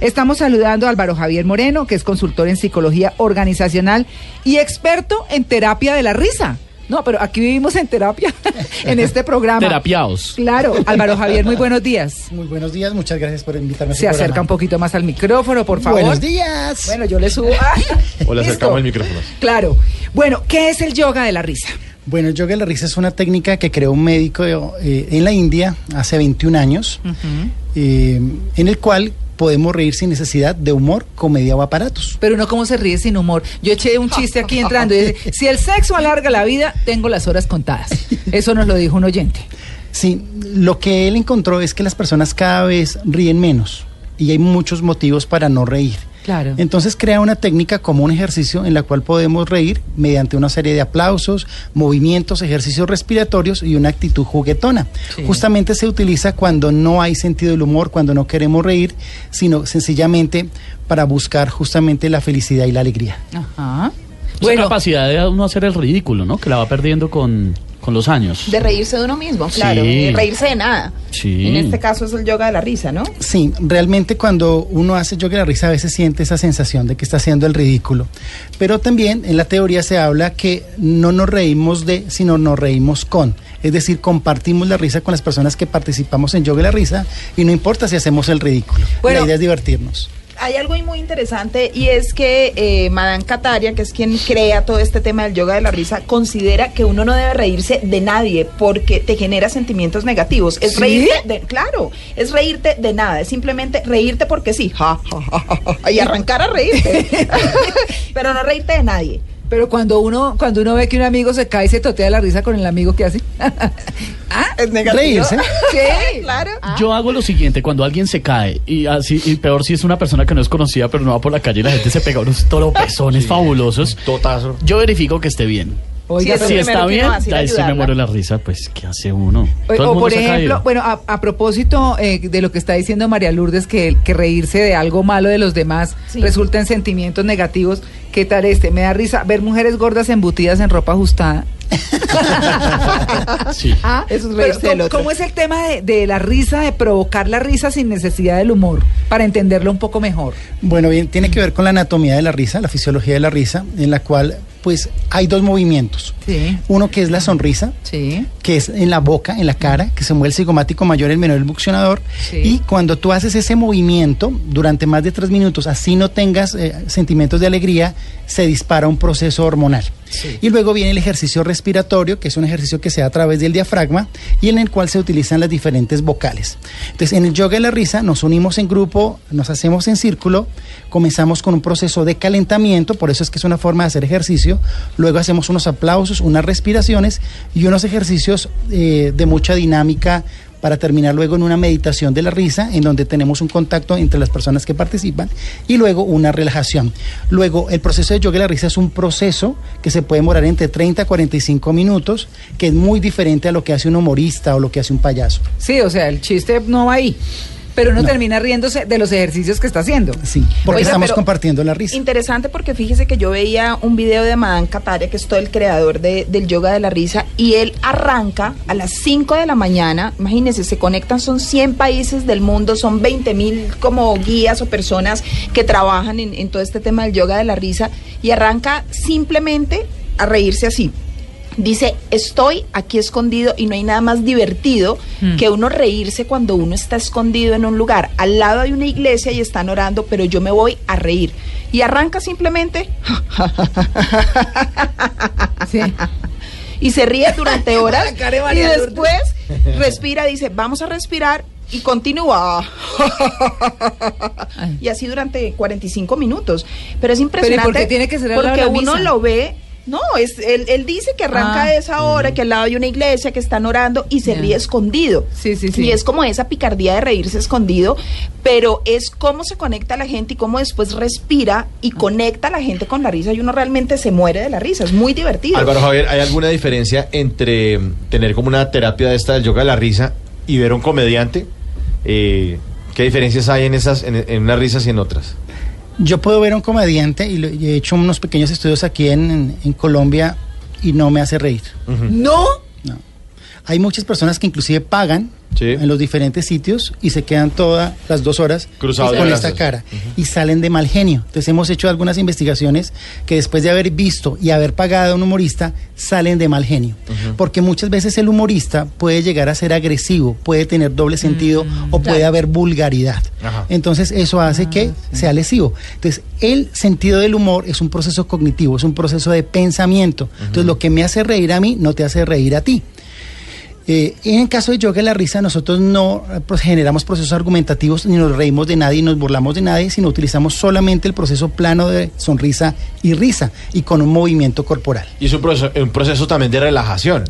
Estamos saludando a Álvaro Javier Moreno, que es consultor en psicología organizacional y experto en terapia de la risa. No, pero aquí vivimos en terapia, en este programa. Terapiaos. Claro, Álvaro Javier, muy buenos días. Muy buenos días, muchas gracias por invitarme. a Se este acerca un poquito más al micrófono, por favor. Buenos días. Bueno, yo le subo. Ah, O le acercamos el micrófono. Claro. Bueno, ¿qué es el yoga de la risa? Bueno, el yoga de la risa es una técnica que creó un médico eh, en la India hace 21 años, eh, en el cual podemos reír sin necesidad de humor, comedia o aparatos. Pero uno cómo se ríe sin humor. Yo eché un chiste aquí entrando y dice, si el sexo alarga la vida, tengo las horas contadas. Eso nos lo dijo un oyente. Sí, lo que él encontró es que las personas cada vez ríen menos y hay muchos motivos para no reír. Claro. Entonces crea una técnica como un ejercicio en la cual podemos reír mediante una serie de aplausos, movimientos, ejercicios respiratorios y una actitud juguetona. Sí. Justamente se utiliza cuando no hay sentido del humor, cuando no queremos reír, sino sencillamente para buscar justamente la felicidad y la alegría. Ajá. Esa Bueno, capacidad de uno hacer el ridículo, ¿no? Que la va perdiendo con, con los años. De reírse de uno mismo, claro. Sí. de reírse de nada. Sí. En este caso es el yoga de la risa, ¿no? Sí, realmente cuando uno hace yoga de la risa a veces siente esa sensación de que está haciendo el ridículo. Pero también en la teoría se habla que no nos reímos de, sino nos reímos con. Es decir, compartimos la risa con las personas que participamos en yoga de la risa y no importa si hacemos el ridículo. Bueno. la idea es divertirnos. Hay algo muy interesante y es que eh, Madame Kataria, que es quien crea todo este tema del yoga de la risa, considera que uno no debe reírse de nadie porque te genera sentimientos negativos. Es ¿Sí? reírte de, claro, es reírte de nada, es simplemente reírte porque sí, ja, ja, ja, ja, ja, y arrancar a reírte, pero no reírte de nadie. Pero cuando uno, cuando uno ve que un amigo se cae y se totea la risa con el amigo que hace. ¿Ah? Es negativo. Reírse. Sí, claro. Yo hago lo siguiente, cuando alguien se cae, y así, y peor si es una persona que no es conocida, pero no va por la calle y la gente se pega unos toropezones fabulosos. Totazo. Yo verifico que esté bien. Oiga, Si está bien, ahí sí me muero la risa, pues, ¿qué hace uno? O, por ejemplo, bueno, a, a propósito eh, de lo que está diciendo María Lourdes, que, que reírse de algo malo de los demás Sí. resulta en sentimientos negativos. ¿Qué tal este? Me da risa ver mujeres gordas embutidas en ropa ajustada. Sí. Ah, Eso es pero ¿cómo, es el tema de, de la risa, de provocar la risa sin necesidad del humor? Para entenderlo un poco mejor. Bueno, bien, tiene que ver con la anatomía de la risa, la fisiología de la risa, en la cual pues hay dos movimientos. Sí, Uno que es la sonrisa, sí. que es en la boca, en la cara, que se mueve el cigomático mayor, el menor, el buccionador. Sí. Y cuando tú haces ese movimiento durante más de tres minutos, así no tengas eh, sentimientos de alegría, se dispara un proceso hormonal. Y luego viene el ejercicio respiratorio, que es un ejercicio que se da a través del diafragma y en el cual se utilizan las diferentes vocales. Entonces, en el yoga de la risa nos unimos en grupo, nos hacemos en círculo, comenzamos con un proceso de calentamiento, por eso es que es una forma de hacer ejercicio, luego hacemos unos aplausos, unas respiraciones y unos ejercicios eh, de mucha dinámica para terminar luego en una meditación de la risa, en donde tenemos un contacto entre las personas que participan y luego una relajación. Luego, el proceso de yoga de la risa es un proceso que se puede demorar entre 30 a 45 minutos, que es muy diferente a lo que hace un humorista o lo que hace un payaso. Sí, o sea, el chiste no va ahí. Pero uno No. termina riéndose de los ejercicios que está haciendo. Sí, porque Oiga, estamos compartiendo la risa. Interesante porque fíjese que yo veía un video de Madan Kataria, que es todo el creador de- del yoga de la risa, y él arranca a las 5 de la mañana, imagínense, se conectan, son 100 países del mundo, son 20 mil como guías o personas que trabajan en, en todo este tema del yoga de la risa, y arranca simplemente a reírse así. Dice, estoy aquí escondido y no hay nada más divertido Hmm. que uno reírse cuando uno está escondido en un lugar. Al lado hay una iglesia y están orando, pero yo me voy a reír. Y arranca simplemente Sí. y se ríe durante horas y después respira, dice, vamos a respirar y continúa. Y así durante 45 minutos. Pero es Pero ¿y impresionante por qué tiene que ser porque uno misa? lo ve no, es, él, él dice que arranca Ah. a esa hora, que al lado hay una iglesia, que están orando y se ríe escondido. Sí, sí, sí. Y es como esa picardía de reírse escondido, pero es cómo se conecta la gente y cómo después respira y conecta a la gente con la risa y uno realmente se muere de la risa. Es muy divertido. Álvaro Javier, ¿hay alguna diferencia entre mm, tener como una terapia de esta del yoga de la risa y ver a un comediante? Eh, ¿Qué diferencias hay en esas, en, en unas risas y en otras? Yo puedo ver a un comediante y, lo- y he hecho unos pequeños estudios aquí en, en- en Colombia y no me hace reír. No. Hay muchas personas que inclusive pagan Sí. en los diferentes sitios y se quedan todas las dos horas Cruzados de con brazos. esta cara y salen de mal genio. Entonces hemos hecho algunas investigaciones que después de haber visto y haber pagado a un humorista, salen de mal genio. Porque muchas veces el humorista puede llegar a ser agresivo, puede tener doble sentido o puede haber vulgaridad. Ajá. Entonces eso hace que sea lesivo. Entonces el sentido del humor es un proceso cognitivo, es un proceso de pensamiento. Entonces lo que me hace reír a mí no te hace reír a ti. Eh, en el caso de yoga la risa, nosotros no eh, pues, generamos procesos argumentativos ni nos reímos de nadie, nos burlamos de nadie, sino utilizamos solamente el proceso plano de sonrisa y risa y con un movimiento corporal. Y es un proceso, un proceso también de relajación.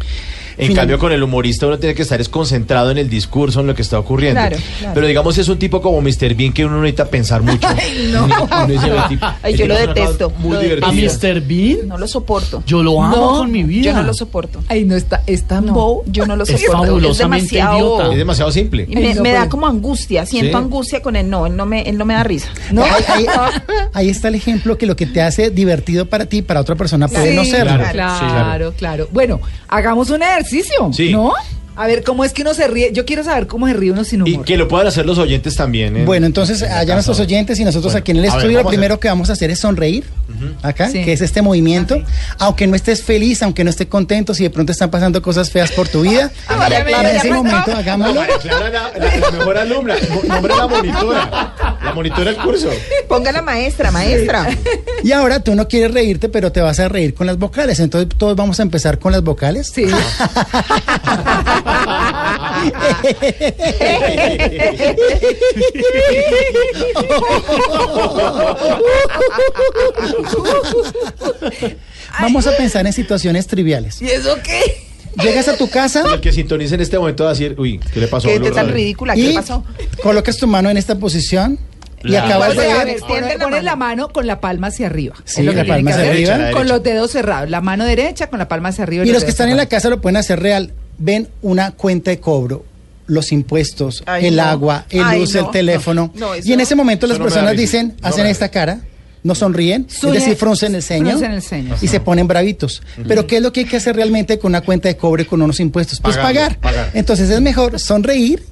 En Final- cambio, con el humorista uno tiene que estar es concentrado en el discurso, en lo que está ocurriendo. Claro, claro. Pero digamos, es un tipo como Mr. Bean que uno no necesita pensar mucho. no. Uno dice, "Ve, tipo, Ay, yo lo es detesto, Muy lo divertido. ¿A Mr. Bean? No lo soporto. Yo lo amo No, con mi vida. Yo no lo soporto. Ay, no está, es tan No, yo no lo Es soporto. fabulosamente demasiado- idiota. Es demasiado simple. Y me, Ay, no me da puede. como angustia, siento Sí. angustia con él. No, él no me, él no me da risa. No. Ahí, ahí- ahí está el ejemplo que lo que te hace divertido para ti, para otra persona puede Sí, no serlo. claro. Claro, Sí, claro, Bueno, hagamos un ejercicio, Sí. ¿no? A ver, ¿cómo es que uno se ríe? Yo quiero saber cómo se ríe uno sin Y humor. que lo puedan hacer los oyentes también. en- Bueno, entonces en allá nuestros oyentes y nosotros Bueno, aquí en el ver, estudio lo primero que vamos a hacer es sonreír, acá, Sí. que es este movimiento. Aunque no estés feliz, aunque no estés contento, si de pronto están pasando cosas feas por tu vida, Ah, María en ese momento empezó. hagámoslo. María Clara, la, la- la mejor alumna. Nombre la monitora. La monitora del curso. Ponga la maestra, maestra. Y ahora tú no quieres reírte, pero te vas a reír con las vocales. Entonces todos vamos a empezar con las vocales. Sí. Vamos a pensar en situaciones triviales. ¿Y eso qué? Llegas a tu casa el que sintonice en este momento va a decir, uy, ¿qué le pasó? Qué a Blue tan ridícula, ¿qué y pasó? colocas tu mano en esta posición y La- acabas de ver ver, extiende la Pones mano. la mano con la palma hacia arriba. Sí, Es lo que la palma hacia arriba. Con los dedos cerrados. La mano derecha con la palma hacia arriba. Y los que están en la casa lo pueden hacer real. Ven una cuenta de cobro, los impuestos, Ay, el no. agua, el Ay, luz, no, el teléfono. no, no, eso y en ese momento las personas dicen, No hacen esta cara, no sonríen, Suye- es decir, fruncen el ceño. fruncen el ceño. Y se ponen bravitos. Pero ¿qué es lo que hay que hacer realmente con una cuenta de cobre con unos impuestos? Pues pagar. Entonces es mejor sonreír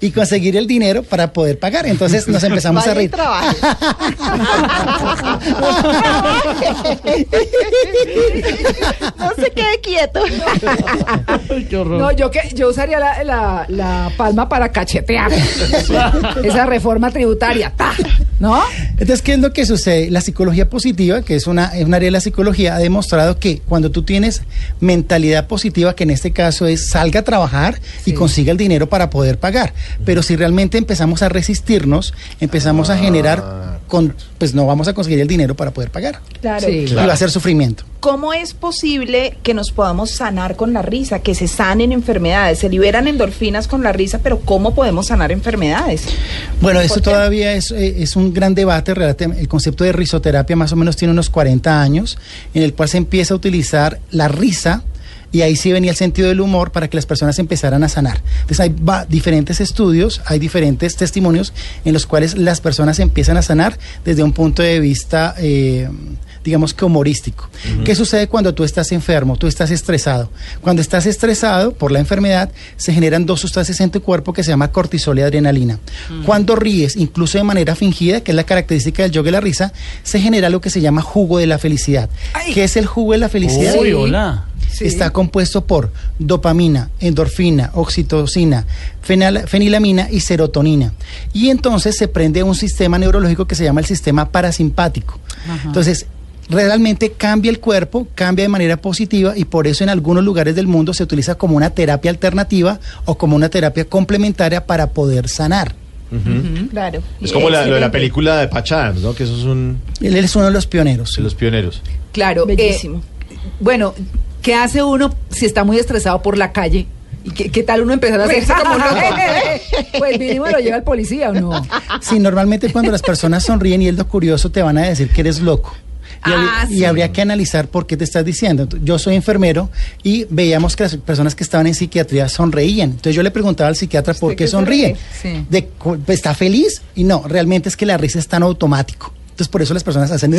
y conseguir el dinero para poder pagar. Entonces nos empezamos Vaya a reír. no se quede quieto. Ay, qué horror. No, yo que yo usaría la, la, la palma para cachetear. Esa reforma tributaria. ¡ta! ¿No? Entonces, ¿qué es lo que sucede? La psicología positiva, que es una, es un área de la psicología, ha demostrado que cuando tú tienes mentalidad positiva, que en este caso es salga a trabajar y consiga el dinero para poder pagar. Pero si realmente empezamos a resistirnos, empezamos a generar, con, pues no vamos a conseguir el dinero para poder pagar. Claro. Sí. Y va a ser sufrimiento. ¿Cómo es posible que nos podamos sanar con la risa, que se sanen enfermedades? Se liberan endorfinas con la risa, pero ¿cómo podemos sanar enfermedades? Bueno, eso todavía es, eh, es un gran debate. El concepto de risoterapia más o menos tiene unos 40 años, en el cual se empieza a utilizar la risa. Y ahí sí venía el sentido del humor para que las personas empezaran a sanar. Entonces hay diferentes estudios, hay diferentes testimonios en los cuales las personas empiezan a sanar desde un punto de vista, eh, digamos que humorístico. ¿Qué sucede cuando tú estás enfermo, tú estás estresado? Cuando estás estresado por la enfermedad, se generan dos sustancias en tu cuerpo que se llama cortisol y adrenalina. Cuando ríes, incluso de manera fingida, que es la característica del yoga de la risa, se genera lo que se llama jugo de la felicidad. Ay. ¿Qué es el jugo de la felicidad? Uy, Sí. hola. Sí. Está compuesto por dopamina, endorfina, oxitocina, fenal- fenilamina y serotonina. Y entonces se prende un sistema neurológico que se llama el sistema parasimpático. Entonces, realmente cambia el cuerpo, cambia de manera positiva y por eso en algunos lugares del mundo se utiliza como una terapia alternativa o como una terapia complementaria para poder sanar. Claro. Es como la, lo de la película de Patch Adams, ¿no? Que eso es un Él es uno de los pioneros. de los pioneros. Claro. eh, Bellísimo. bueno, ¿qué hace uno si está muy estresado por la calle? ¿Y qué, qué tal uno empezar a hacer Reírse como un. Pues mínimo lo lleva el policía o no. Sí, normalmente cuando las personas sonríen y es lo curioso, te van a decir que eres loco. Y, habría- Ah, y habría que analizar por qué te estás diciendo. Yo soy enfermero y veíamos que las personas que estaban en psiquiatría sonreían. Entonces yo le preguntaba al psiquiatra por ¿Usted qué sonríe. ríe? Sí. De cu- ¿Está feliz? Y no, realmente es que la risa es tan automático. Entonces por eso las personas hacen...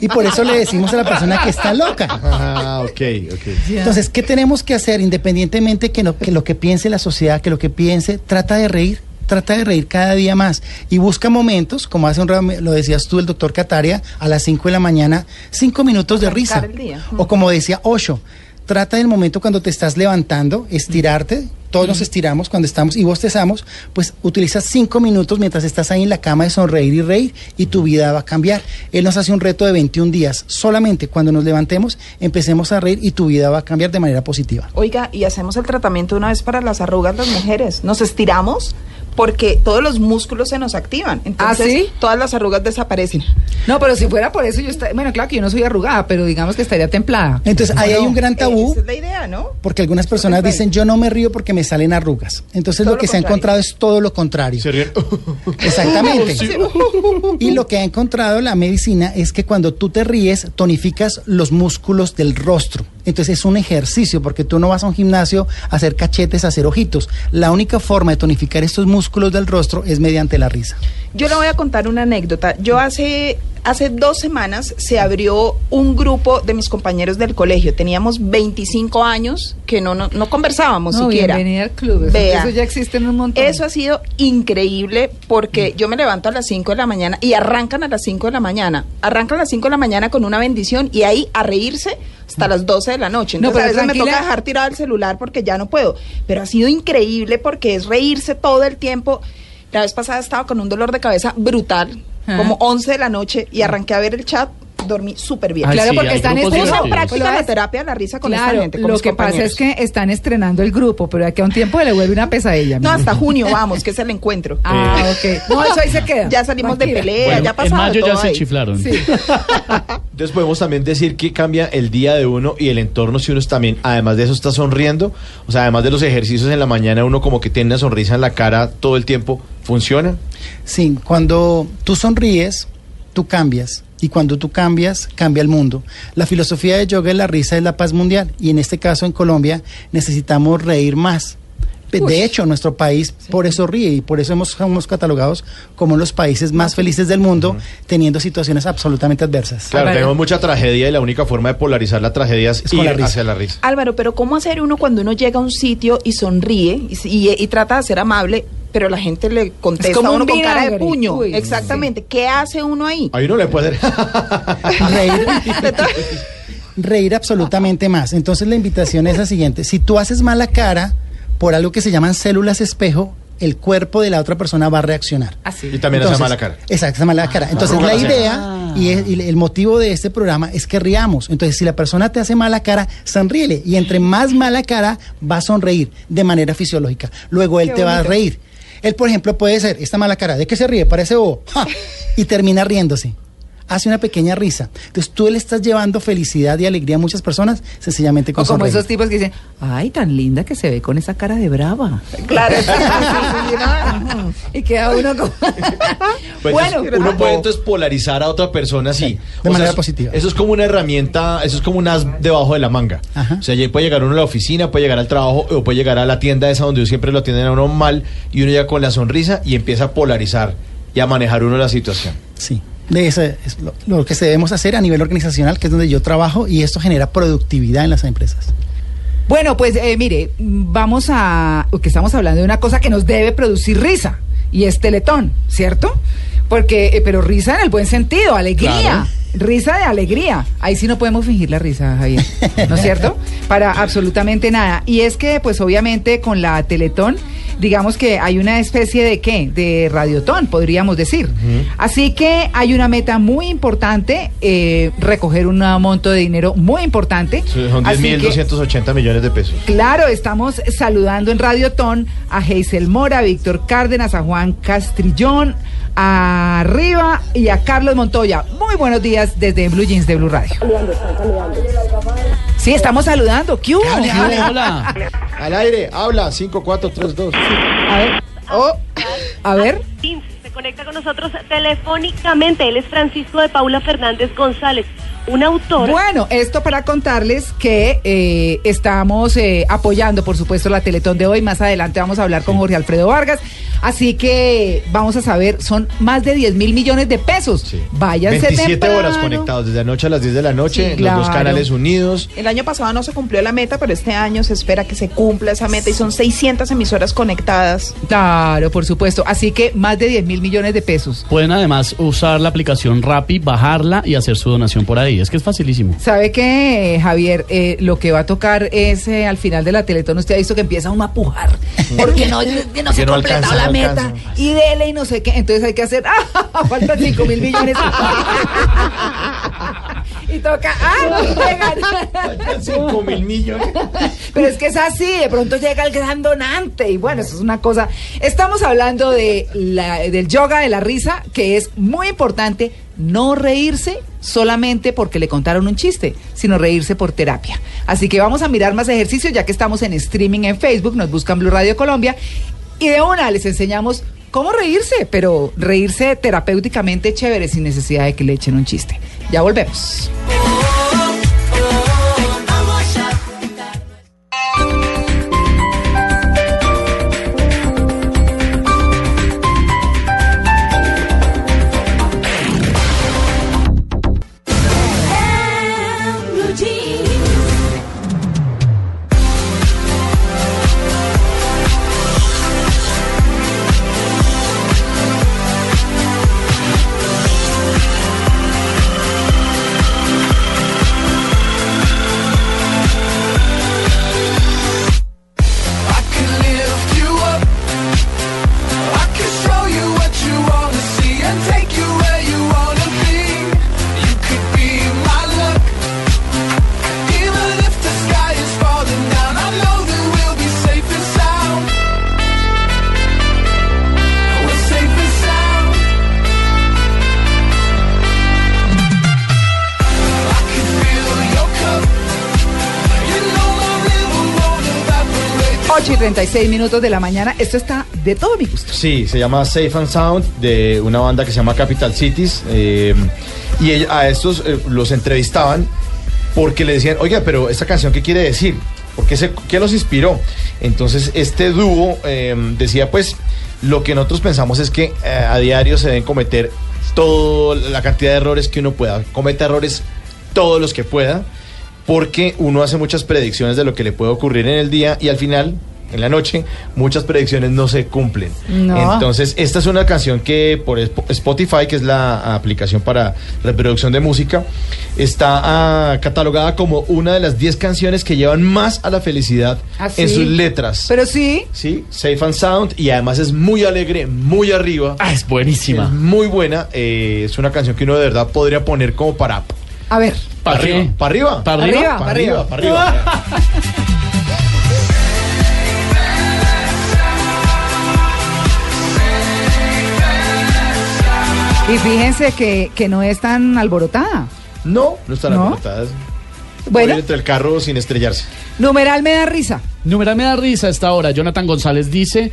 y por eso le decimos a la persona que está loca. Ah, ok, ok. Entonces, ¿qué tenemos que hacer independientemente que, no- que lo que piense la sociedad, que lo que piense, trata de reír, trata de reír cada día más y busca momentos, como hace un lo decías tú, el doctor Cataria, a las 5 de la mañana, cinco minutos de risa. O como decía Osho, trata del momento cuando te estás levantando, estirarte, todos nos estiramos cuando estamos y bostezamos, pues utilizas cinco minutos mientras estás ahí en la cama de sonreír y reír y tu vida va a cambiar. Él nos hace un reto de 21 días. Solamente cuando nos levantemos empecemos a reír y tu vida va a cambiar de manera positiva. Oiga, y hacemos el tratamiento una vez para las arrugas las mujeres. Nos estiramos porque todos los músculos se nos activan. Entonces, ¿Ah, sí? todas las arrugas desaparecen. No, pero si fuera por eso yo estaría... Bueno, claro que yo no soy arrugada, pero digamos que estaría templada. Entonces ahí hay un gran tabú Esa es la idea, ¿no? porque algunas personas Entonces, dicen yo no me río porque me salen arrugas. Entonces Todo lo que lo se ha encontrado es todo lo contrario. Se ríen. Exactamente. Y lo que ha encontrado la medicina es que cuando tú te ríes, tonificas los músculos del rostro. Entonces es un ejercicio, porque tú no vas a un gimnasio a hacer cachetes, a hacer ojitos. La única forma de tonificar estos músculos del rostro es mediante la risa. Yo le voy a contar una anécdota. Yo hace, hace dos semanas se abrió un grupo de mis compañeros del colegio. Teníamos 25 años que no, no, no conversábamos No, siquiera. bienvenida al club. Eso, Vea. eso ya existe en un montón. Eso ha sido increíble porque yo me levanto a las 5 de la mañana y arrancan a las 5 de la mañana. Arrancan a las 5 de la mañana con una bendición y ahí a reírse hasta las 12 de la noche. No, Entonces pero a veces me toca dejar tirado el celular porque ya no puedo. Pero ha sido increíble porque es reírse todo el tiempo. La vez pasada estaba con un dolor de cabeza brutal, Ajá. como 11 de la noche y arranqué a ver el chat, dormí súper bien. Ay, Claro, sí, porque están divertidos. práctica la terapia de la risa con esta Claro, gente. con lo que pasa es compañeros. que están estrenando el grupo, pero de aquí a un tiempo le vuelve una pesadilla. No, hasta junio vamos, que es el encuentro. Ah, ok. No, eso ahí se queda. Ya salimos de pelea, Bueno, ya ha en mayo ya todo se ahí. chiflaron. Sí. Entonces podemos también decir que cambia el día de uno y el entorno si uno es también, además de eso, está sonriendo. O sea, además de los ejercicios en la mañana, uno como que tiene una sonrisa en la cara todo el tiempo. ¿Funciona? Sí, cuando tú sonríes, tú cambias. Y cuando tú cambias, cambia el mundo. La filosofía de yoga es la risa es la paz mundial. Y en este caso, en Colombia, necesitamos reír más. De Uy. hecho, nuestro país por eso ríe y por eso hemos, somos catalogados como los países más felices del mundo, teniendo situaciones absolutamente adversas. Claro, Álvaro. tenemos mucha tragedia y la única forma de polarizar la tragedia es, Es con ir la risa. hacia la risa. Álvaro, pero ¿cómo hacer uno cuando uno llega a un sitio y sonríe y, y- y trata de ser amable, pero la gente le contesta como a uno un con cara de puño? Uy, Exactamente. ¿Qué hace uno ahí? Ahí uno le puede... reír, reír absolutamente más. Entonces la invitación es la siguiente. Si tú haces mala cara por algo que se llaman células espejo, el cuerpo de la otra persona va a reaccionar. Así. y también hace Entonces, mala cara. Exacto, esa mala cara. Entonces la la idea y, es- y el motivo de este programa es que riamos. Entonces si la persona te hace mala cara, sonríele. Y entre más mala cara, va a sonreír de manera fisiológica. Luego él Qué te va a reír. Él, por ejemplo, puede ser esta mala cara. ¿De qué se ríe? Parece bobo. ¡Ja! Y termina riéndose. Hace una pequeña risa. Entonces tú le estás llevando felicidad y alegría a muchas personas sencillamente con O como sonreír. esos tipos que dicen, ay, tan linda que se ve con esa cara de brava. Claro. sí, sí, sí, ¿no? Y queda uno como... Pues bueno, es- uno puede entonces polarizar a otra persona así. de O manera eso- positiva. Eso es como una herramienta, eso es como un as debajo de la manga. Ajá. O sea, ya puede llegar uno a la oficina, puede llegar al trabajo o puede llegar a la tienda esa donde siempre lo atienden a uno mal y uno llega con la sonrisa y empieza a polarizar y a manejar uno la situación. Sí, de eso es lo, lo que debemos hacer a nivel organizacional, que es donde yo trabajo, y esto genera productividad en las empresas. Bueno, pues eh, mire, vamos a... que estamos hablando de una cosa que nos debe producir risa, y es Teletón, ¿cierto? Porque, eh, pero risa en el buen sentido, alegría. Claro. Risa de alegría. Ahí sí no podemos fingir la risa, Javier. ¿No es cierto? Para absolutamente nada. Y es que, pues obviamente, con la Teletón, digamos que hay una especie de qué? De radiotón, podríamos decir. Así que hay una meta muy importante, eh, recoger un monto de dinero muy importante. Son Así que- 10.280 millones de pesos. Claro, estamos saludando en Radiotón a Geisel Mora, a Víctor Cárdenas, a Juan Castrillón, a Riva y a Carlos Montoya. Muy buenos días desde Blue Jeans de Blue Radio. Sí, estamos saludando. ¿Qué hubo? Hola. Al aire, habla, 5432. A ver. Oh, a ver. Se conecta con nosotros telefónicamente. Él es Francisco de Paula Fernández González, un autor. Bueno, esto para contarles que eh, estamos eh, apoyando, por supuesto, la Teletón de hoy. Más adelante vamos a hablar con Jorge Alfredo Vargas. Así que vamos a saber, son más de 10 mil millones de pesos. Sí. Váyanse 27 horas temprano. conectados, desde anoche a las 10 de la noche, Sí, los claro. dos canales unidos. El año pasado no se cumplió la meta, pero este año se espera que se cumpla esa meta y son 600 emisoras conectadas. Claro, por supuesto. Así que más de 10 mil millones de pesos. Pueden además usar la aplicación Rappi, bajarla y hacer su donación por ahí. Es que es facilísimo. ¿Sabe qué, Javier? Eh, lo que va a tocar es eh, al final de la Teletón, usted ha visto que empieza uno a pujar, porque no, que no se no ha completado la meta, alcanza. y dele y no sé qué, entonces hay que hacer, ¡ah! faltan 5 mil millones. y toca, ¡ah! llegan. 5 mil millones. Pero es que es así, de pronto llega el gran donante y bueno, eso es una cosa. Estamos hablando de la- del yoga de la risa, que es muy importante no reírse solamente porque le contaron un chiste, sino reírse por terapia. Así que vamos a mirar más ejercicios ya que estamos en streaming en Facebook, nos buscan Blue Radio Colombia y de una les enseñamos cómo reírse, pero reírse terapéuticamente chévere sin necesidad de que le echen un chiste. Ya volvemos. 8 y 36 minutos de la mañana. Esto está de todo mi gusto. Sí, se llama Safe and Sound de una banda que se llama Capital Cities. eh, y a estos eh, los entrevistaban porque le decían, oiga, pero esta canción, ¿qué quiere decir? ¿Por qué los inspiró? Entonces, este dúo eh, decía, pues, lo que nosotros pensamos es que eh, a diario se deben cometer toda la cantidad de errores que uno pueda. Cometa errores todos los que pueda, porque uno hace muchas predicciones de lo que le puede ocurrir en el día y al final, en la noche, muchas predicciones no se cumplen. No. Entonces, esta es una canción que por Sp- Spotify, que es la aplicación para reproducción de música, está ah, catalogada como una de las 10 canciones que llevan más a la felicidad ¿Ah, en sus letras. Pero sí, Sí, Safe and Sound y además es muy alegre, muy arriba. Ah, es buenísima. Es muy buena. eh, es una canción que uno de verdad podría poner como para. a ver. ¿Para arriba. ¿Para arriba? ¿Para arriba? arriba? Para arriba, para arriba. Y fíjense que, que no es tan alborotada. No, no están ¿No? aportadas. Bueno, entre el carro sin estrellarse. numeral me da risa. Numeral me da risa a esta hora. Jonathan González dice,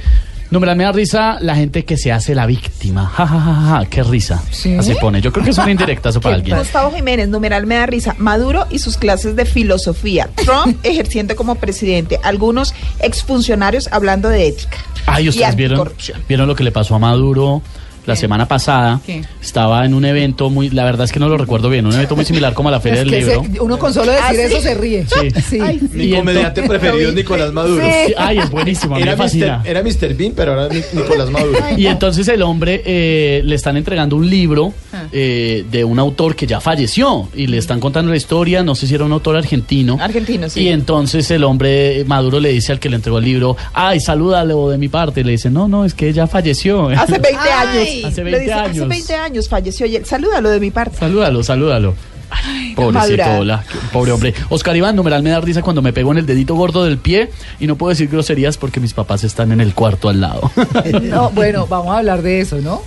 numeral me da risa la gente que se hace la víctima. Ja, ja, ja, ja, qué risa. ¿Sí? Así pone. Yo creo que es una indirecta para alguien. Gustavo Jiménez, numeral me da risa. Maduro y sus clases de filosofía. Trump ejerciendo como presidente. Algunos exfuncionarios hablando de ética. Ay, y ustedes vieron, vieron lo que le pasó a Maduro la semana pasada. ¿Qué? Estaba en un evento muy, la verdad es que no lo recuerdo bien, un evento muy similar como a la Feria Es del que Libro. se- uno con solo decir ¿Ah, sí? eso se ríe. Sí. Ay, Mi comediante preferido es Nicolás Maduro. Sí. Sí, Ay, es buenísimo, Era me fascina. Mr. era Mr. Bean, pero ahora es Ni- Nicolás Maduro. Y entonces el hombre eh, le están entregando un libro. Eh, de un autor que ya falleció y le están contando la historia, no sé si era un autor argentino. Argentino, sí. Y entonces el hombre Maduro le dice al que le entregó el libro, ay, salúdalo de mi parte. Y le dice, no, no, es que ella falleció. Hace 20 Ay. años. Hace Le 20 dice, años. Hace 20 años falleció y él. Salúdalo de mi parte. Salúdalo, salúdalo. Pobrecito, madurada. hola, pobre hombre. Oscar Iván, numeral me da risa cuando me pego en el dedito gordo del pie y no puedo decir groserías porque mis papás están en el cuarto al lado. No, bueno, vamos a hablar de eso, ¿no?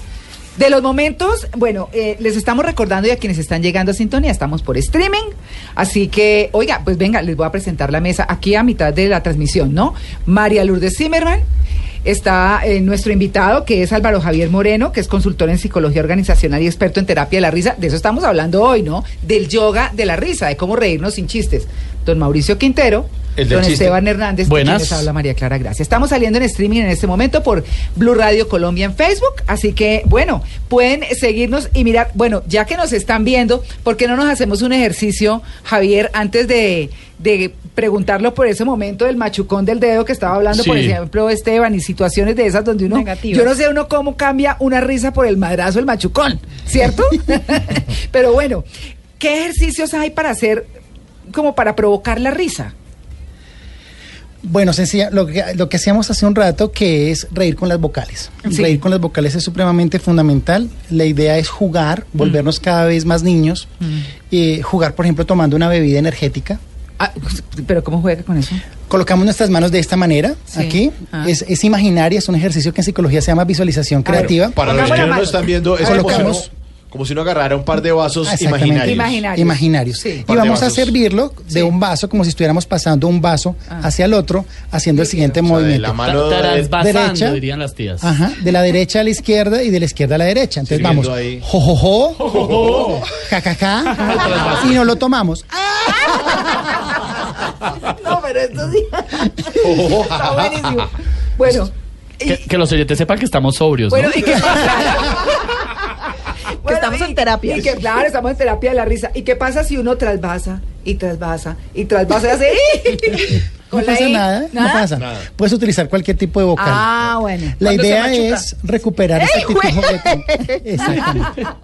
De los momentos, bueno, eh, les estamos recordando y a quienes están llegando a sintonía, estamos por streaming, así que, oiga, pues venga, les voy a presentar la mesa aquí a mitad de la transmisión, ¿no? María Lourdes Zimmerman, está eh, nuestro invitado, que es Álvaro Javier Moreno, que es consultor en psicología organizacional y experto en terapia de la risa, de eso estamos hablando hoy, ¿no? Del yoga de la risa, de cómo reírnos sin chistes. Don Mauricio Quintero, El don chiste. Esteban Hernández. de Buenas. quien les habla María Clara Gracia. Estamos saliendo en streaming en este momento por Blue Radio Colombia en Facebook. Así que, bueno, pueden seguirnos y mirar. Bueno, ya que nos están viendo, ¿por qué no nos hacemos un ejercicio, Javier, antes de, de preguntarlo por ese momento del machucón del dedo que estaba hablando, por ejemplo, Esteban, y situaciones de esas donde uno. Negativas. Yo no sé uno cómo cambia una risa por el madrazo, el machucón, ¿cierto? Pero bueno, ¿qué ejercicios hay para hacer como para provocar la risa? Bueno, sencilla, lo que, lo que hacíamos hace un rato, que es reír con las vocales. Sí. Reír con las vocales es supremamente fundamental. La idea es jugar, volvernos cada vez más niños. Eh, jugar, por ejemplo, tomando una bebida energética. Ah, pero ¿cómo juega con eso? Colocamos nuestras manos de esta manera, Sí. aquí. Ah. Es, es imaginaria, es un ejercicio que en psicología se llama visualización creativa. Para los que no lo están viendo, es colocamos- como si uno agarrara un par de vasos Ah, imaginarios. Imaginarios. Imaginarios. Sí. Y vamos a servirlo de Sí. un vaso, como si estuviéramos pasando un vaso Ah. hacia el otro, haciendo el siguiente O sea, de movimiento. la mano de- derecha. dirían las tías. Ajá, de la derecha a la izquierda y de la izquierda a la derecha. Entonces vamos, ahí. jo, jo, jo, ja, ja, ja, y nos lo tomamos. No, pero esto sí. Está buenísimo. Bueno. y- Que, que los oyentes sepan que estamos sobrios, bueno, ¿no? y que, Bueno, estamos y- en terapia. Y que claro, estamos en terapia de la risa. ¿Y qué pasa si uno trasvasa y trasvasa y trasvasa y hace No la pasa I? nada, no pasa. Nada. Puedes utilizar cualquier tipo de vocal. Ah, bueno. La idea es recuperar este tipo de... Exactamente.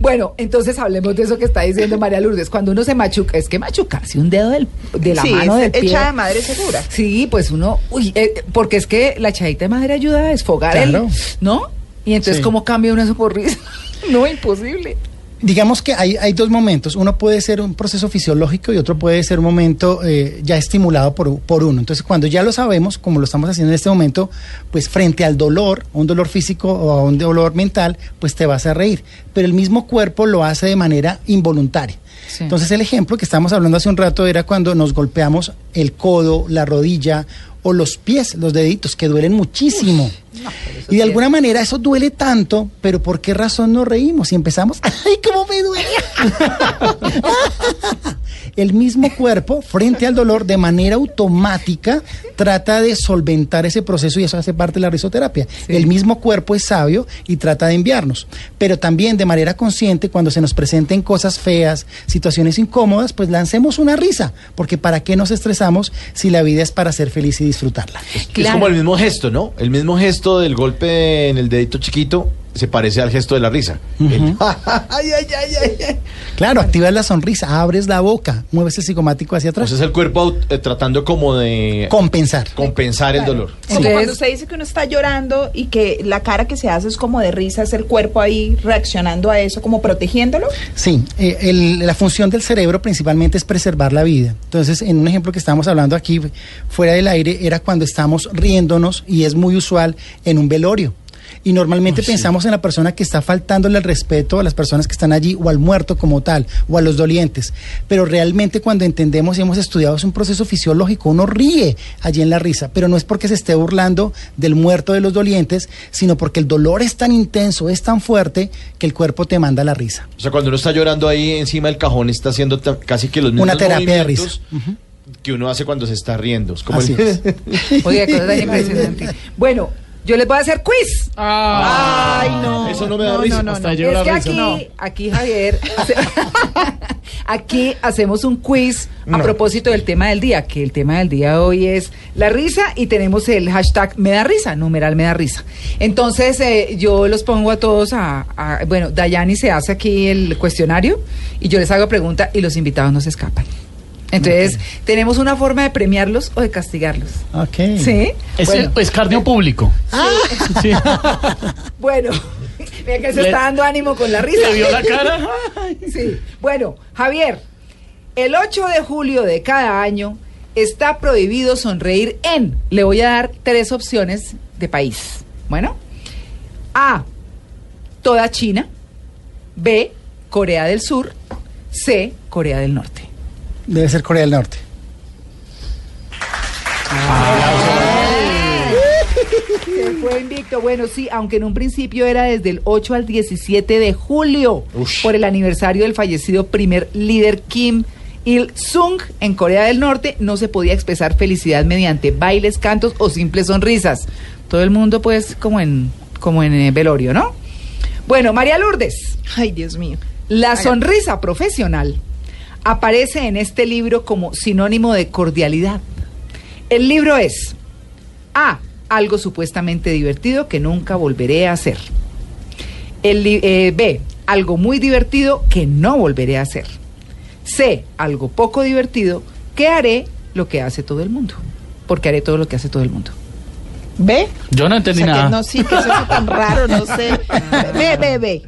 Bueno, entonces hablemos de eso que está diciendo María Lourdes. Cuando uno se machuca, es que machucarse un dedo del- de la sí, mano del pie. hecha de madre segura. Sí, pues uno, uy, eh, porque es que la echadita de madera ayuda a desfogar Claro. el, ¿no? Y entonces, Sí. ¿cómo cambia uno eso por risa? no, imposible. Digamos que hay, hay dos momentos. Uno puede ser un proceso fisiológico y otro puede ser un momento eh, ya estimulado por, por uno. Entonces, cuando ya lo sabemos, como lo estamos haciendo en este momento, pues frente al dolor, un dolor físico o a un dolor mental, pues te vas a reír. Pero el mismo cuerpo lo hace de manera involuntaria. Sí. Entonces, el ejemplo que estábamos hablando hace un rato era cuando nos golpeamos el codo, la rodilla o los pies, los deditos, que duelen muchísimo. y de alguna manera eso duele tanto, pero ¿por qué razón nos reímos? Y empezamos, ¡ay, cómo me duele! El mismo cuerpo, frente al dolor, de manera automática, trata de solventar ese proceso y eso hace parte de la risoterapia. El mismo cuerpo es sabio y trata de enviarnos. Pero también de manera consciente, cuando se nos presenten cosas feas, situaciones incómodas, pues lancemos una risa. Porque ¿para qué nos estresamos si la vida es para ser feliz y disfrutarla? Es Claro. como el mismo gesto, ¿no? El mismo gesto del golpe en el dedito chiquito se parece al gesto de la risa. El- ay, ay, ay, ay, ay. Claro, activas la sonrisa, abres la boca, mueves el psicomático hacia atrás. Entonces el cuerpo eh, tratando como de Compensar. compensar el dolor. Como cuando usted dice que uno está llorando y que la cara que se hace es como de risa, es el cuerpo ahí reaccionando a eso, como protegiéndolo. Sí, eh, el- la función del cerebro principalmente es preservar la vida. Entonces, en un ejemplo que estábamos hablando aquí fuera del aire, era cuando estamos riéndonos y es muy usual en un velorio. Y normalmente pensamos en la persona que está faltándole el respeto a las personas que están allí o al muerto como tal o a los dolientes. Pero realmente cuando entendemos y hemos estudiado es un proceso fisiológico, uno ríe allí en la risa, pero no es porque se esté burlando del muerto de los dolientes, sino porque el dolor es tan intenso, es tan fuerte que el cuerpo te manda la risa. O sea, cuando uno está llorando ahí encima del cajón, está haciendo casi que los mismos Una terapia de movimientos que uno hace cuando se está riendo. Es como Así el- es. Oye, cosa tan impresionante. Bueno, yo les voy a hacer quiz. Ay, no. Eso no me da risa. Hasta ahí llegó Es la que risa. aquí, No. aquí Javier, hace- aquí hacemos un quiz a No. propósito del tema del día, que el tema del día hoy es la risa y tenemos el hashtag me da risa, numeral me da risa. Entonces eh, yo los pongo a todos a, a- bueno, Dayani se hace aquí el cuestionario y yo les hago pregunta y los invitados no se escapan. Entonces, tenemos una forma de premiarlos o de castigarlos. Ok. ¿Sí? Es, bueno, el- es cardio público. Sí. bueno. Mira que se Le- está dando ánimo con la risa. ¿Le vio la cara? Sí. Bueno, Javier, el 8 de julio de cada año está prohibido sonreír en. Le voy a dar tres opciones de país. Bueno, A. Toda China. B. Corea del Sur. C. Corea del Norte. Debe ser Corea del Norte. Se fue invicto. Bueno, sí, aunque en un principio era desde el 8 al 17 de julio, Ush. por el aniversario del fallecido primer líder Kim Il Sung, en Corea del Norte, no se podía expresar felicidad mediante bailes, cantos o simples sonrisas. Todo el mundo, pues, como en, como en eh, velorio, ¿no? Bueno, María Lourdes. Ay, Dios mío. La sonrisa profesional aparece en este libro como sinónimo de cordialidad. El libro es A. Algo supuestamente divertido que nunca volveré a hacer. El eh, B. Algo muy divertido que no volveré a hacer. C. Algo poco divertido que haré lo que hace todo el mundo. Porque haré todo lo que hace todo el mundo. ¿Ve? Yo no entendí O sea, que nada. no, sí, que eso es tan raro, no sé. Ve, ve, ve.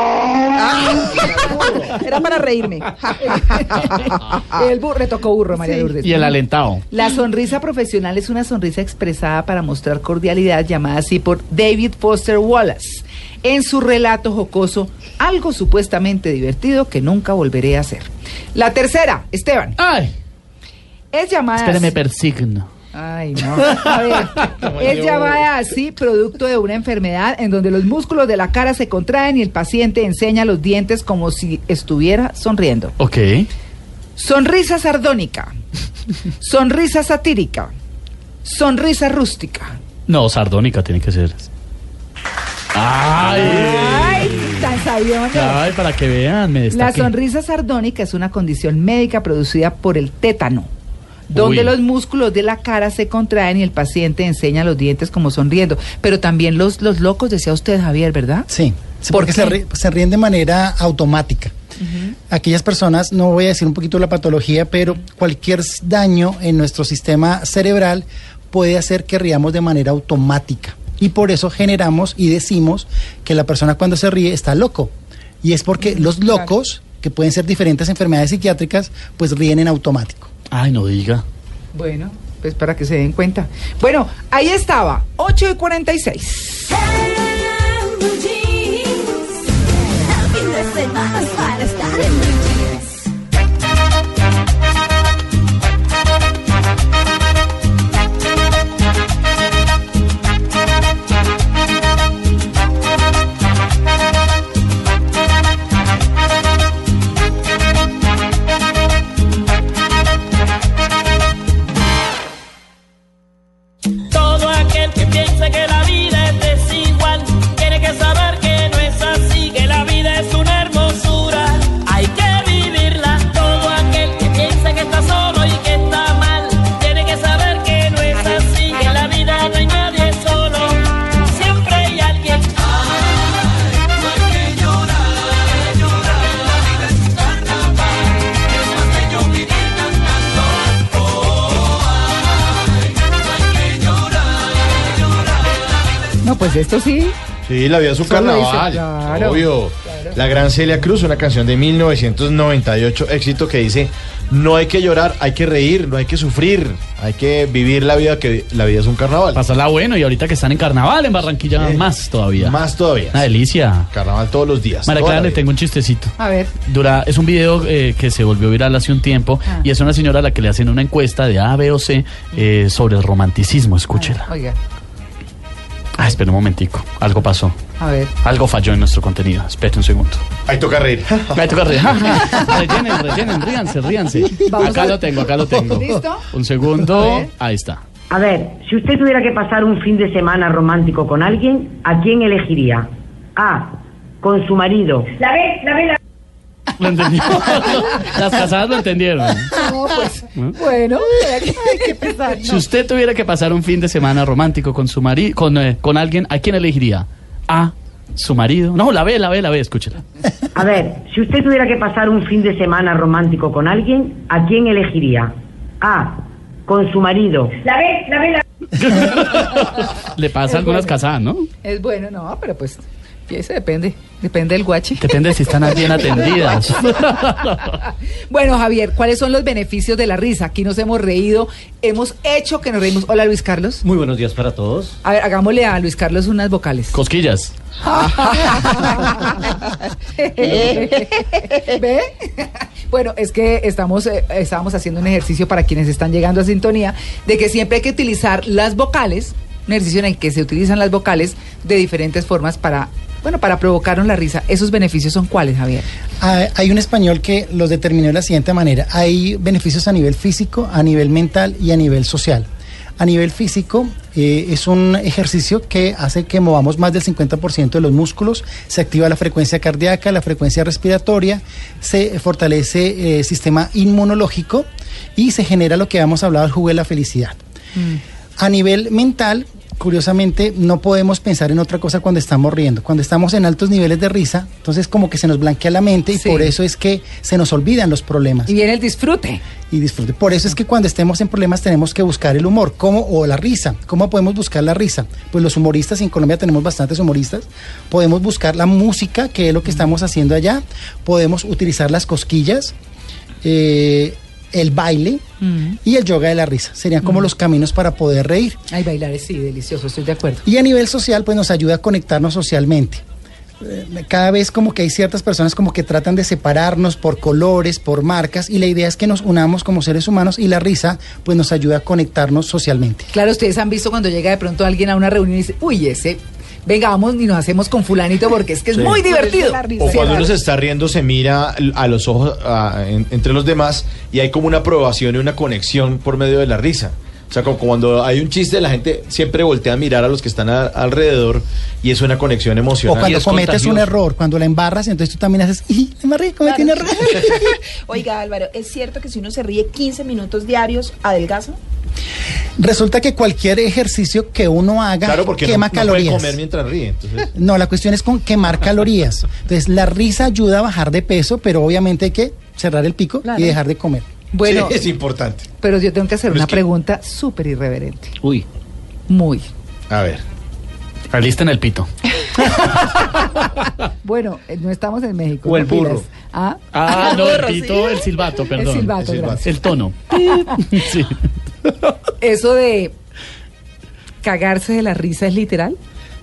Ah, era para reírme. El burro, le tocó burro, María Sí. Lourdes. Y el alentado. La sonrisa profesional es una sonrisa expresada para mostrar cordialidad, llamada así por David Foster Wallace, en su relato jocoso, algo supuestamente divertido que nunca volveré a hacer. La tercera, Esteban, Ay, es llamada. espéreme, así- persigno. Ay, no. A ver, es llamada así producto de una enfermedad en donde los músculos de la cara se contraen y el paciente enseña los dientes como si estuviera sonriendo. Ok. Sonrisa sardónica. Sonrisa satírica. Sonrisa rústica. No, sardónica tiene que ser. Ay. Ay, tan sabiondo. Ay, para que vean, me La sonrisa sardónica es una condición médica producida por el tétano, donde Uy. los músculos de la cara se contraen y el paciente enseña los dientes como sonriendo. Pero también los, los locos, decía usted, Javier, ¿verdad? Sí, sí, ¿Por porque se, ríen de manera automática. Aquellas personas, no voy a decir un poquito la patología, pero cualquier daño en nuestro sistema cerebral puede hacer que riamos de manera automática. Y por eso generamos y decimos que la persona cuando se ríe está loco. Y es porque los locos, que pueden ser diferentes enfermedades psiquiátricas, pues ríen en automático. Ay, no diga. Bueno, pues para que se den cuenta. Bueno, ahí estaba, 8 y 46. Esto sí. Sí, la vida es un carnaval. claro, obvio. La gran Celia Cruz, una canción de 1998, éxito que dice: No hay que llorar, hay que reír, no hay que sufrir, hay que vivir la vida, que la vida es un carnaval. Pasarla bueno y ahorita que están en carnaval en Barranquilla, Eh, más todavía. Más todavía. Una delicia. Carnaval todos los días. María toda Clara, la le tengo un chistecito. A ver. Dura, es un video eh, que se volvió viral hace un tiempo Ah. y es una señora a la que le hacen una encuesta de A, B o C eh, sobre el romanticismo. Escúchela. Oiga, Ah, espera un momentico. Algo pasó. a ver. Algo falló en nuestro contenido. Espera un segundo. Ahí toca reír. Ahí toca reír. rellenen, rellenen, ríanse, ríanse. Vamos acá a- lo tengo, acá lo tengo. ¿Listo? Un segundo. Ahí está. A ver, si usted tuviera que pasar un fin de semana romántico con alguien, ¿a quién elegiría? A. Con su marido. La ve, la ve, la Lo entendió. Las casadas lo entendieron. No, pues, bueno, ay, qué pesar. Si usted tuviera que pasar un fin de semana romántico con su marido, con, eh, con alguien, ¿a quién elegiría? A. Su marido. No, la ve, la ve, la ve, escúchela. A ver, si usted tuviera que pasar un fin de semana romántico con alguien, ¿a quién elegiría? A. Con su marido. La ve, la ve, la Le pasa a algunas casadas, ¿no? Es bueno, no, pero pues, eso depende. Depende del guache. Depende si están bien atendidas. Bueno, Javier, ¿cuáles son los beneficios de la risa? Aquí nos hemos reído, hemos hecho que nos reímos. Hola, Luis Carlos. Muy buenos días para todos. A ver, hagámosle a Luis Carlos unas vocales. Cosquillas. ¿Ve? Bueno, es que estamos, eh, estábamos haciendo un ejercicio para quienes están llegando a sintonía de que siempre hay que utilizar las vocales, un ejercicio en el que se utilizan las vocales de diferentes formas para, bueno, para provocarnos la risa. ¿Esos beneficios son cuáles, Javier? Ah, Hay un español que los determinó de la siguiente manera. Hay beneficios a nivel físico, a nivel mental y a nivel social. A nivel físico eh, es un ejercicio que hace que movamos más del 50% de los músculos, se activa la frecuencia cardíaca, la frecuencia respiratoria, se fortalece eh, el sistema inmunológico y se genera lo que habíamos hablado, el jugo de la felicidad. A nivel mental, curiosamente, no podemos pensar en otra cosa cuando estamos riendo. Cuando estamos en altos niveles de risa, entonces como que se nos blanquea la mente y Sí. por eso es que se nos olvidan los problemas Y viene el disfrute. y disfrute. Por eso es que cuando estemos en problemas tenemos que buscar el humor, ¿cómo? O la risa. ¿Cómo podemos buscar la risa? Pues los humoristas, en Colombia tenemos bastantes humoristas, podemos buscar la música, que es lo que estamos haciendo allá, podemos utilizar las cosquillas, eh, el baile y el yoga de la risa. Serían como los caminos para poder reír. Ay, bailar es sí, delicioso, estoy de acuerdo. Y a nivel social, pues nos ayuda a conectarnos socialmente. Eh, Cada vez como que hay ciertas personas como que tratan de separarnos por colores, por marcas, y la idea es que nos unamos como seres humanos y la risa pues nos ayuda a conectarnos socialmente. Claro, ustedes han visto cuando llega de pronto alguien a una reunión y dice, uy, ese, venga, vamos y nos hacemos con fulanito porque es que es Sí. muy divertido. O cuando uno se está riendo, se mira a los ojos a- en- entre los demás y hay como una aprobación y una conexión por medio de la risa. O sea, como cuando hay un chiste, la gente siempre voltea a mirar a los que están a- alrededor y es una conexión O emocional. cuando es cometes un error, cuando la embarras, entonces tú también haces, ¡y me embarré, cometí un error! Oiga, Álvaro, ¿es cierto que si uno se ríe 15 minutos diarios, adelgaza? Resulta que cualquier ejercicio que uno haga Claro, porque quema no, no puede calorías. comer mientras ríe. Entonces, No, la cuestión es con quemar calorías. Entonces, la risa ayuda a bajar de peso, pero obviamente hay que cerrar el pico Claro. y dejar de comer. Bueno, sí, es importante. pero yo tengo que hacer Pero una es que- pregunta súper irreverente. Uy, Muy. A ver. alisten el pito. Bueno, eh, no estamos en México. O el pilas. burro. Ah, Ah, no, el pito, el silbato, perdón. el silbato, el silbato. gracias. El tono. sí. Eso de cagarse de la risa es literal.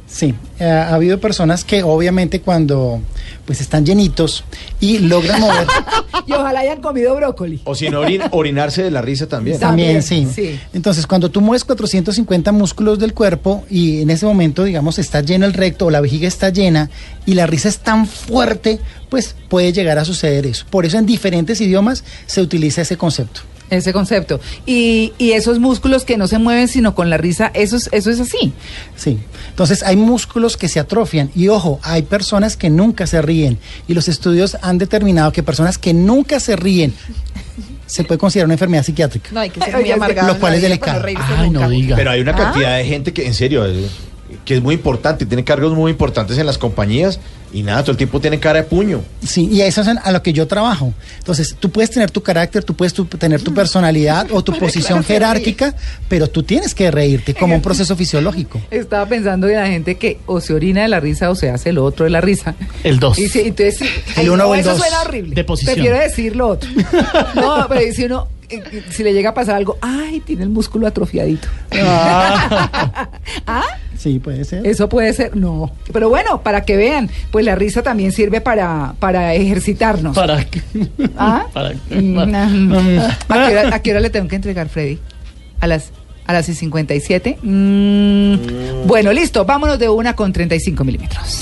Sí, eh, ha habido personas que obviamente cuando pues están llenitos y logran mover Y ojalá hayan comido brócoli. O si no, orin- orinarse de la risa también. también, También, sí. sí. Entonces, cuando tú mueves 450 músculos del cuerpo y en ese momento, digamos, está lleno el recto o la vejiga está llena y la risa es tan fuerte, pues puede llegar a suceder eso. Por eso en diferentes idiomas se utiliza ese concepto. Ese concepto. Y, y esos músculos que no se mueven sino con la risa, eso es, eso es así. Sí. Entonces hay músculos que se atrofian y ojo, hay personas que nunca se ríen y los estudios han determinado que personas que nunca se ríen se puede considerar una enfermedad psiquiátrica. No, hay que ser muy amargado. lo cual es delicado. Ay, nunca. no diga. Pero hay una cantidad de gente que, en serio, que es muy importante, tiene cargos muy importantes en las compañías y nada, todo el tiempo tiene cara de puño. Sí, y eso es a lo que yo trabajo. Entonces, tú puedes tener tu carácter, tú puedes tu- tener tu personalidad o tu posición jerárquica, pero tú tienes que reírte como un proceso fisiológico. Estaba pensando en la gente que o se orina de la risa o se hace lo otro de la risa. El dos. Y si- entonces, sí, El uno no, o el eso dos. suena horrible. De posición. Prefiero decir lo otro. No, pero si uno, eh, eh, si le llega a pasar algo, ay, tiene el músculo atrofiadito. ¿Ah? Sí, puede ser. Eso puede ser, no. Pero bueno, para que vean, pues la risa también sirve para, para ejercitarnos. Para. ¿Ah? Para. ¿A qué, hora, a qué hora le tengo que entregar, Freddy? A las, a las 57. Mm, Bueno, listo, vámonos de una con 35 milímetros.